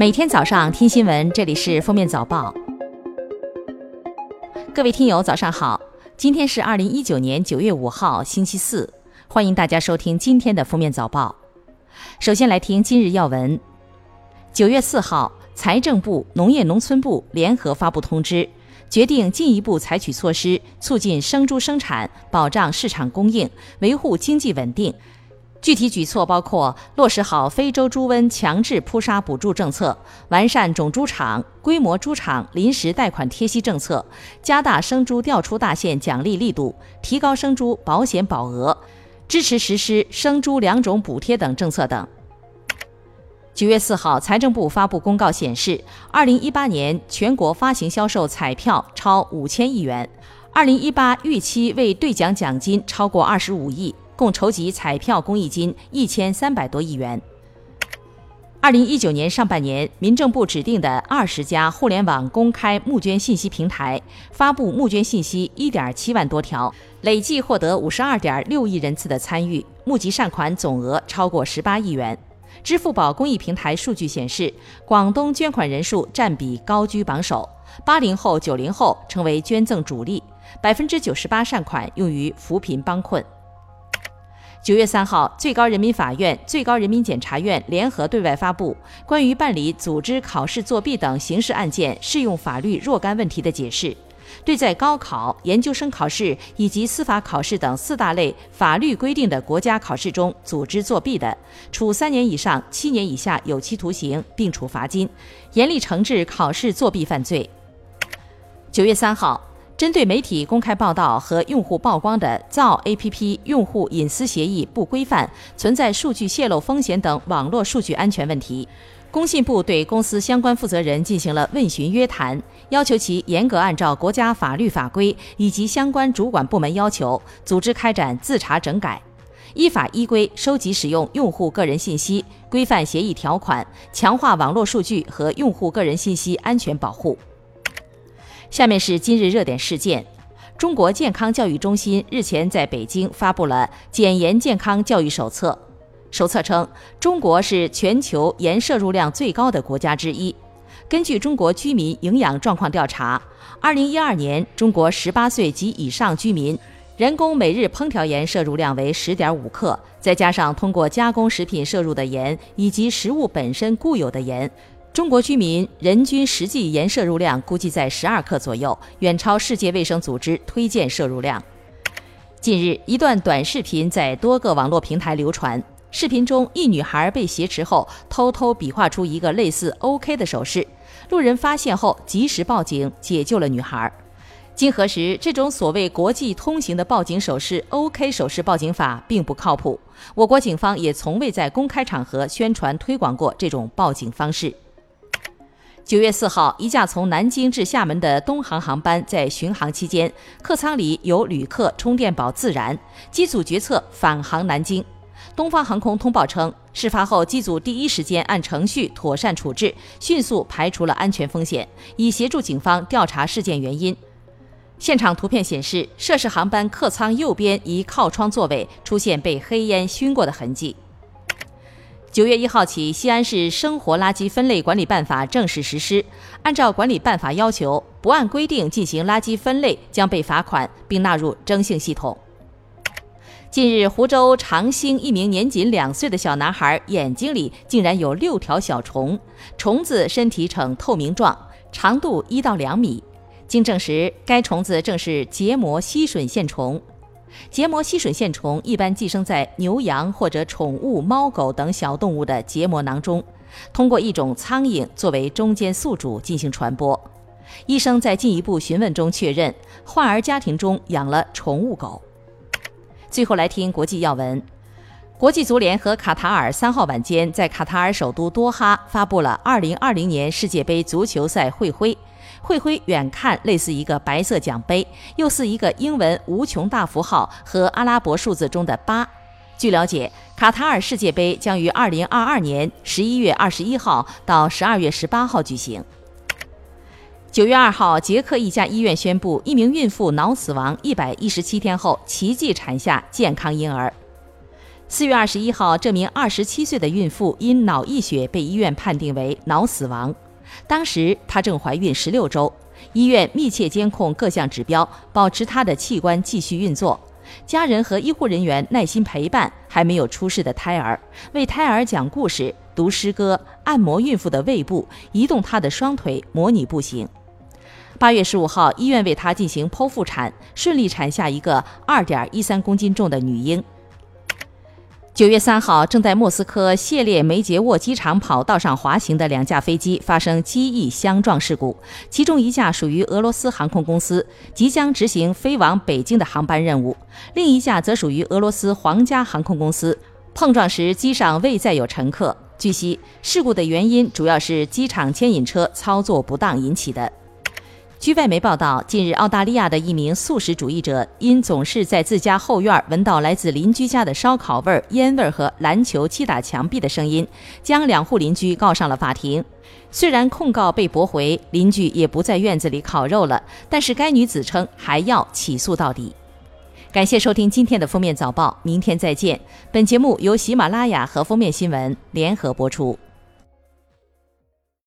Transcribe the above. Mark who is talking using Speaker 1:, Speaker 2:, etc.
Speaker 1: 每天早上听新闻，这里是《封面早报》。各位听友，早上好！今天是二零一九年九月五号，星期四，欢迎大家收听今天的《封面早报》。首先来听今日要闻。九月四号，财政部、农业农村部联合发布通知，决定进一步采取措施，促进生猪生产，保障市场供应，维护经济稳定。具体举措包括落实好非洲猪瘟强制扑杀补助政策，完善种猪场、规模猪场临时贷款贴息政策，加大生猪调出大县奖励力度，提高生猪保险保额，支持实施生猪两种补贴等政策等。九月四号，财政部发布公告显示，二零一八年全国发行销售彩票超五千亿元，二零一八预期为兑奖奖金超过二十五亿。共筹集彩票公益金一千三百多亿元。二零一九年上半年，民政部指定的二十家互联网公开募捐信息平台发布募捐信息一点七万多条，累计获得五十二点六亿人次的参与，募集善款总额超过十八亿元。支付宝公益平台数据显示，广东捐款人数占比高居榜首，八零后、九零后成为捐赠主力，百分之九十八善款用于扶贫帮困。九月三号，最高人民法院、最高人民检察院联合对外发布关于办理组织考试作弊等刑事案件适用法律若干问题的解释，对在高考、研究生考试以及司法考试等四大类法律规定的国家考试中组织作弊的，处三年以上七年以下有期徒刑，并处罚金，严厉惩治考试作弊犯罪。九月三号。针对媒体公开报道和用户曝光的造 APP 用户隐私协议不规范、存在数据泄露风险等网络数据安全问题，工信部对公司相关负责人进行了问询约谈，要求其严格按照国家法律法规以及相关主管部门要求，组织开展自查整改，依法依规收集使用用户个人信息，规范协议条款，强化网络数据和用户个人信息安全保护。下面是今日热点事件：中国健康教育中心日前在北京发布了《减盐健康教育手册》。手册称，中国是全球盐摄入量最高的国家之一。根据中国居民营养状况调查，2012年中国18岁及以上居民人工每日烹调盐摄入量为10.5克，再加上通过加工食品摄入的盐以及食物本身固有的盐。中国居民人均实际盐摄入量估计在十二克左右，远超世界卫生组织推荐摄入量。近日，一段短视频在多个网络平台流传。视频中，一女孩被挟持后，偷偷比划出一个类似 OK 的手势。路人发现后，及时报警解救了女孩。经核实，这种所谓国际通行的报警手势 “OK” 手势报警法并不靠谱。我国警方也从未在公开场合宣传推广过这种报警方式。九月四号，一架从南京至厦门的东航航班在巡航期间，客舱里有旅客充电宝自燃，机组决策返航南京。东方航空通报称，事发后机组第一时间按程序妥善处置，迅速排除了安全风险，以协助警方调查事件原因。现场图片显示，涉事航班客舱右边一靠窗座位出现被黑烟熏过的痕迹。九月一号起，西安市生活垃圾分类管理办法正式实施。按照管理办法要求，不按规定进行垃圾分类将被罚款，并纳入征信系统。近日，湖州长兴一名年仅两岁的小男孩眼睛里竟然有六条小虫，虫子身体呈透明状，长度一到两米。经证实，该虫子正是结膜吸吮线虫。结膜吸吮线虫一般寄生在牛羊或者宠物猫狗等小动物的结膜囊中，通过一种苍蝇作为中间宿主进行传播。医生在进一步询问中确认，患儿家庭中养了宠物狗。最后来听国际要闻：国际足联和卡塔尔三号晚间在卡塔尔首都多哈发布了2020年世界杯足球赛会徽。会徽远看类似一个白色奖杯，又似一个英文无穷大符号和阿拉伯数字中的八。据了解，卡塔尔世界杯将于二零二二年十一月二十一号到十二月十八号举行。九月二号，捷克一家医院宣布，一名孕妇脑死亡一百一十七天后奇迹产下健康婴儿。四月二十一号，这名二十七岁的孕妇因脑溢血被医院判定为脑死亡。当时她正怀孕十六周，医院密切监控各项指标，保持她的器官继续运作。家人和医护人员耐心陪伴还没有出世的胎儿，为胎儿讲故事、读诗歌、按摩孕妇的胃部、移动她的双腿、模拟步行。八月十五号，医院为她进行剖腹产，顺利产下一个二点一三公斤重的女婴。九月三号，正在莫斯科谢列梅捷沃机场跑道上滑行的两架飞机发生机翼相撞事故，其中一架属于俄罗斯航空公司，即将执行飞往北京的航班任务；另一架则属于俄罗斯皇家航空公司。碰撞时，机上未载有乘客。据悉，事故的原因主要是机场牵引车操作不当引起的。据外媒报道，近日澳大利亚的一名素食主义者因总是在自家后院闻到来自邻居家的烧烤味、烟味和篮球击打墙壁的声音，将两户邻居告上了法庭。虽然控告被驳回，邻居也不在院子里烤肉了，但是该女子称还要起诉到底。感谢收听今天的封面早报，明天再见。本节目由喜马拉雅和封面新闻联合播出。